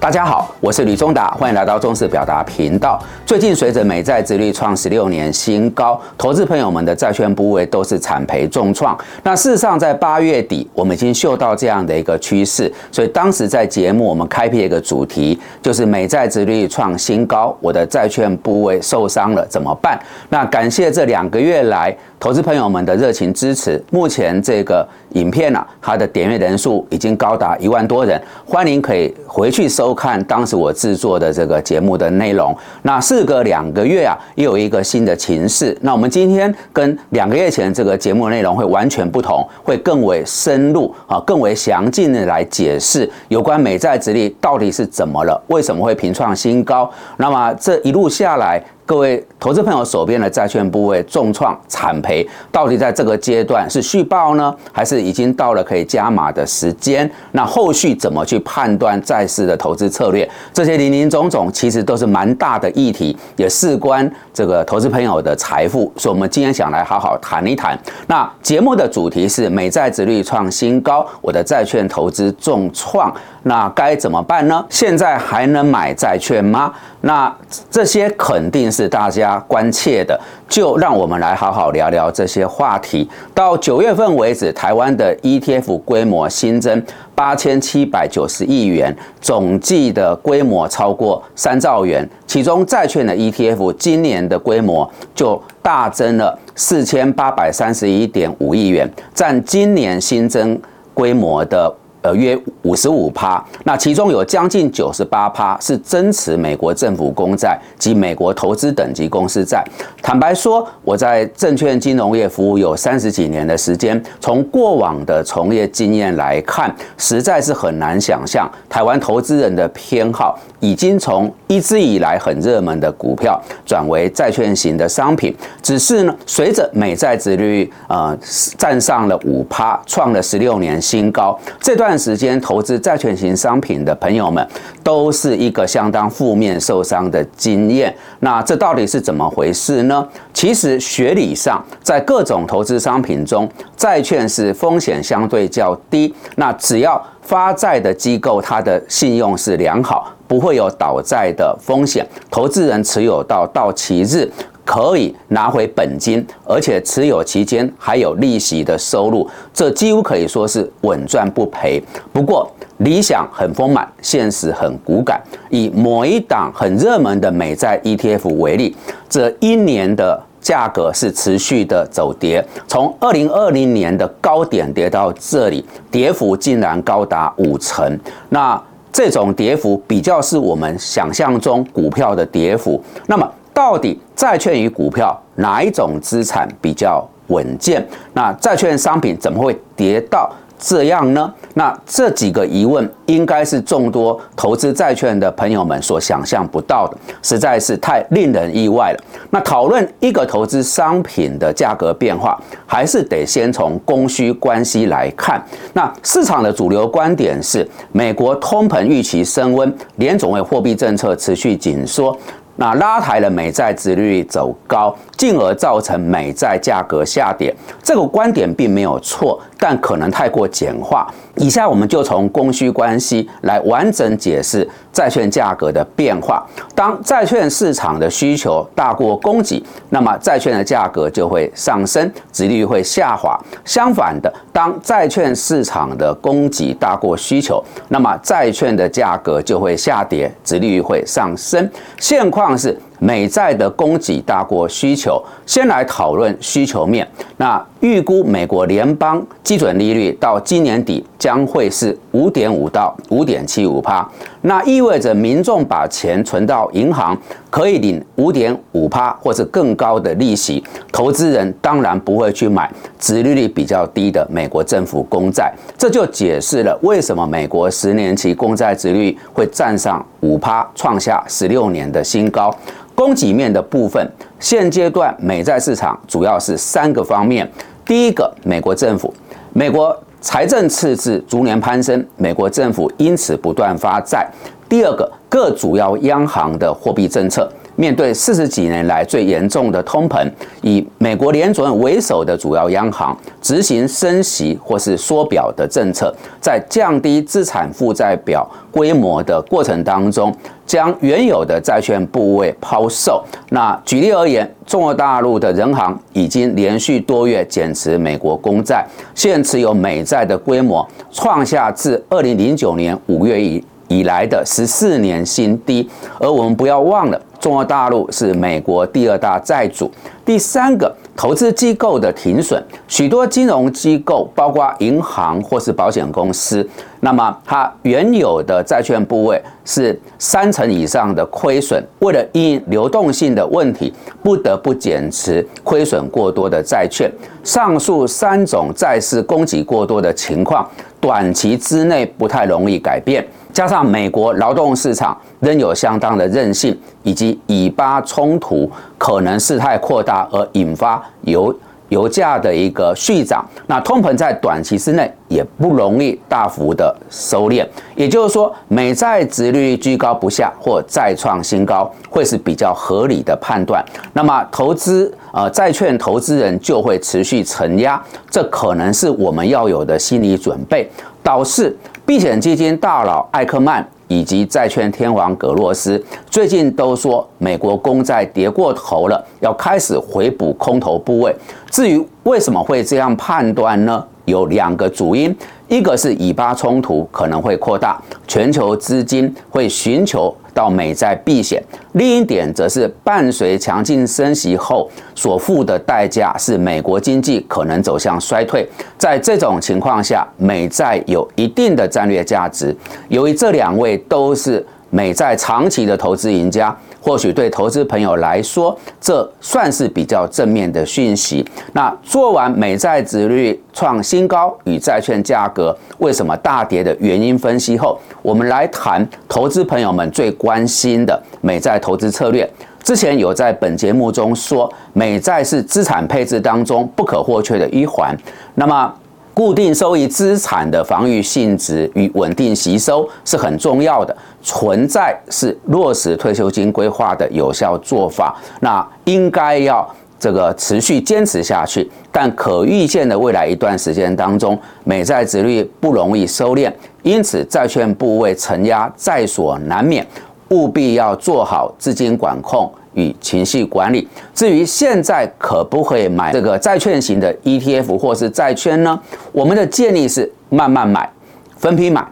大家好，我是吕中达，欢迎来到中视表达频道。最近随着美债殖率创十六年新高，投资朋友们的债券部位都是惨赔重创。那事实上，在八月底，我们已经嗅到这样的一个趋势，所以当时在节目我们开辟一个主题，就是美债殖率创新高，我的债券部位受伤了怎么办？那感谢这两个月来。投资朋友们的热情支持，目前这个影片呢，它的点阅人数已经高达一万多人，欢迎可以回去收看当时我制作的这个节目的内容。那事隔两个月啊，又有一个新的情势。那我们今天跟两个月前这个节目内容会完全不同，会更为深入啊，更为详尽的来解释有关美债殖利到底是怎么了，为什么会频创新高？那么这一路下来。各位投资朋友手边的债券部位重创惨赔，到底在这个阶段是续报呢，还是已经到了可以加码的时间？那后续怎么去判断债市的投资策略？这些林林总总，其实都是蛮大的议题，也事关这个投资朋友的财富，所以我们今天想来好好谈一谈。那节目的主题是美债值率创新高，我的债券投资重创。那该怎么办呢？现在还能买债券吗？那这些肯定是是大家关切的，就让我们来好好聊聊这些话题。到九月份为止，台湾的 ETF 规模新增八千七百九十亿元，总计的规模超过三兆元。其中债券的 ETF 今年的规模就大增了四千八百三十一点五亿元，占今年新增规模的。呃，约五十五趴，那其中有将近九十八趴是增持美国政府公债及美国投资等级公司债。坦白说，我在证券金融业服务有三十几年的时间，从过往的从业经验来看，实在是很难想象台湾投资人的偏好已经从一直以来很热门的股票转为债券型的商品。只是呢，随着美债殖率呃站上了五趴，创了十六年新高，这段。段时间投资债券型商品的朋友们，都是一个相当负面受伤的经验。那这到底是怎么回事呢？其实学理上，在各种投资商品中，债券是风险相对较低。那只要发债的机构，它的信用是良好，不会有倒债的风险。投资人持有到到期日。可以拿回本金，而且持有期间还有利息的收入，这几乎可以说是稳赚不赔。不过理想很丰满，现实很骨感。以某一档很热门的美债 ETF 为例，这一年的价格是持续的走跌，从二零二零年的高点跌到这里，跌幅竟然高达五成。那这种跌幅比较是我们想象中股票的跌幅。那么到底债券与股票哪一种资产比较稳健？那债券商品怎么会跌到？这样呢？那这几个疑问应该是众多投资债券的朋友们所想象不到的，实在是太令人意外了。那讨论一个投资商品的价格变化，还是得先从供需关系来看。那市场的主流观点是，美国通膨预期升温，联总会货币政策持续紧缩。那拉抬了美债殖率走高，进而造成美债价格下跌。这个观点并没有错，但可能太过简化。以下我们就从供需关系来完整解释债券价格的变化。当债券市场的需求大过供给，那么债券的价格就会上升，殖利率会下滑。相反的，当债券市场的供给大过需求，那么债券的价格就会下跌，殖利率会上升。现况是。美债的供给大过需求，先来讨论需求面。那预估美国联邦基准利率到今年底将会是五点五到五点七五帕，那意味着民众把钱存到银行可以领五点五帕或者更高的利息，投资人当然不会去买殖利率比较低的美国政府公债，这就解释了为什么美国十年期公债殖率会站上五趴，创下十六年的新高。供给面的部分，现阶段美债市场主要是三个方面。第一个，美国政府，美国财政赤字逐年攀升，美国政府因此不断发债。第二个，各主要央行的货币政策。面对四十几年来最严重的通膨，以美国联准为首的主要央行执行升息或是缩表的政策，在降低资产负债表规模的过程当中，将原有的债券部位抛售。那举例而言，中国大陆的人行已经连续多月减持美国公债，现持有美债的规模创下自二零零九年五月以以来的十四年新低，而我们不要忘了，中国大陆是美国第二大债主。第三个，投资机构的停损，许多金融机构，包括银行或是保险公司，那么它原有的债券部位是三成以上的亏损，为了因流动性的问题，不得不减持亏损过多的债券。上述三种债市供给过多的情况，短期之内不太容易改变。加上美国劳动市场仍有相当的韧性，以及以巴冲突可能事态扩大而引发油油价的一个续涨，那通膨在短期之内也不容易大幅的收敛。也就是说，美债殖率居高不下或再创新高，会是比较合理的判断。那么，投资呃债券投资人就会持续承压，这可能是我们要有的心理准备。导致避险基金大佬艾克曼以及债券天王格洛斯最近都说，美国公债跌过头了，要开始回补空头部位。至于为什么会这样判断呢？有两个主因。一个是以巴冲突可能会扩大，全球资金会寻求到美债避险；另一点则是伴随强劲升息后所付的代价是美国经济可能走向衰退。在这种情况下，美债有一定的战略价值。由于这两位都是美债长期的投资赢家。或许对投资朋友来说，这算是比较正面的讯息。那做完美债值率创新高与债券价格为什么大跌的原因分析后，我们来谈投资朋友们最关心的美债投资策略。之前有在本节目中说，美债是资产配置当中不可或缺的一环。那么固定收益资产的防御性质与稳定吸收是很重要的，存在是落实退休金规划的有效做法，那应该要这个持续坚持下去。但可预见的未来一段时间当中，美债值率不容易收敛，因此债券部位承压在所难免，务必要做好资金管控。与情绪管理。至于现在可不可以买这个债券型的 ETF 或是债券呢？我们的建议是慢慢买，分批买，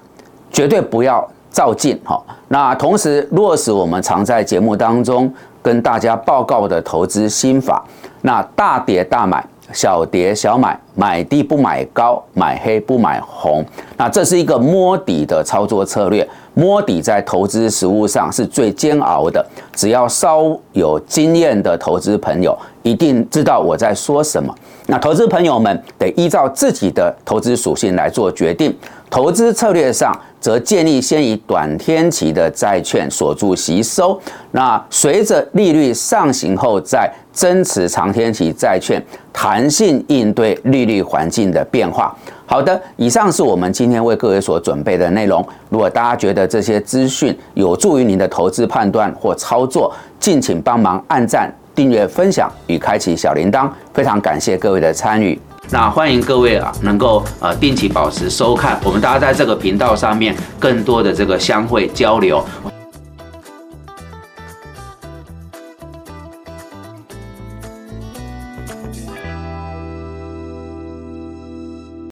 绝对不要照进哈。那同时落实我们常在节目当中跟大家报告的投资心法，那大跌大买。小跌小买，买低不买高，买黑不买红。那这是一个摸底的操作策略。摸底在投资实务上是最煎熬的。只要稍有经验的投资朋友，一定知道我在说什么。那投资朋友们得依照自己的投资属性来做决定。投资策略上，则建议先以短天期的债券锁住吸收。那随着利率上行后，再增持长天期债券，弹性应对利率环境的变化。好的，以上是我们今天为各位所准备的内容。如果大家觉得这些资讯有助于您的投资判断或操作，敬请帮忙按赞、订阅、分享与开启小铃铛。非常感谢各位的参与。那欢迎各位啊，能够呃定期保持收看，我们大家在这个频道上面更多的这个相会交流。